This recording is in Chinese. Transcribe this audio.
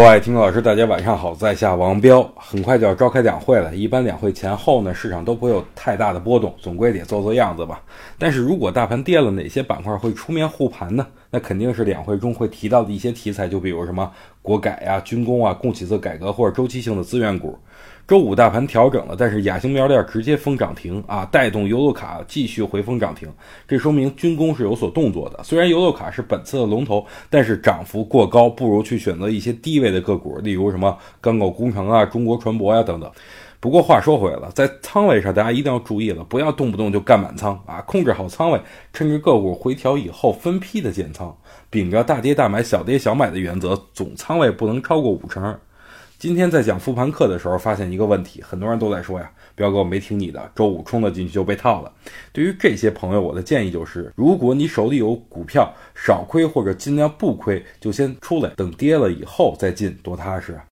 各位听众老师，大家晚上好，在下王彪。很快就要召开两会了，一般两会前后呢，市场都不会有太大的波动，总归得做做样子吧。但是如果大盘跌了，哪些板块会出面护盘呢？那肯定是两会中会提到的一些题材，就比如什么国改呀、军工啊、供给侧改革或者周期性的资源股。周五大盘调整了，但是亚星苗链直接封涨停啊，带动游乐卡继续回封涨停，这说明军工是有所动作的。虽然游乐卡是本次的龙头，但是涨幅过高，不如去选择一些低位的个股，例如什么钢构工程啊、中国船舶呀等等。不过话说回来了，在仓位上大家一定要注意了，不要动不动就干满仓啊，控制好仓位，趁着个股回调以后分批的建仓，秉着大跌大买、小跌小买的原则，总仓位不能超过五成。今天在讲复盘课的时候，发现一个问题，很多人都在说呀，彪哥我没听你的，周五冲了进去就被套了。对于这些朋友，我的建议就是，如果你手里有股票，少亏或者尽量不亏，就先出来，等跌了以后再进，多踏实啊。